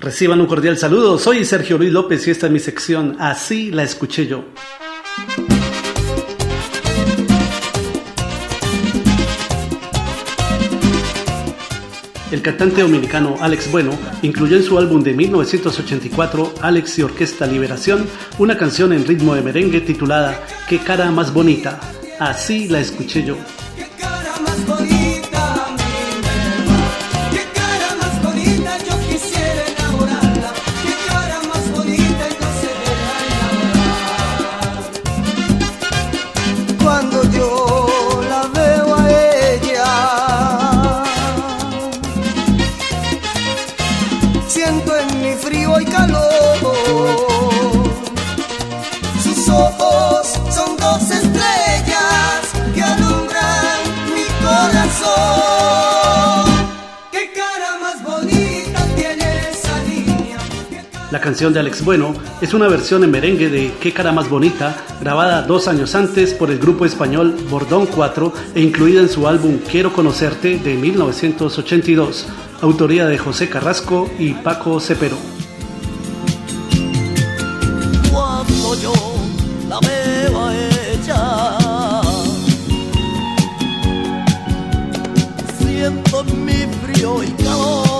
Reciban un cordial saludo, soy Sergio Luis López y esta es mi sección Así la escuché yo. El cantante dominicano Alex Bueno incluyó en su álbum de 1984, Alex y Orquesta Liberación, una canción en ritmo de merengue titulada Qué cara más bonita. Así la escuché yo. Siento en mi frío y calor. La canción de Alex Bueno es una versión en merengue de Qué cara más bonita, grabada dos años antes por el grupo español Bordón 4 e incluida en su álbum Quiero conocerte de 1982, autoría de José Carrasco y Paco Cepero. Siento mi frío y calor.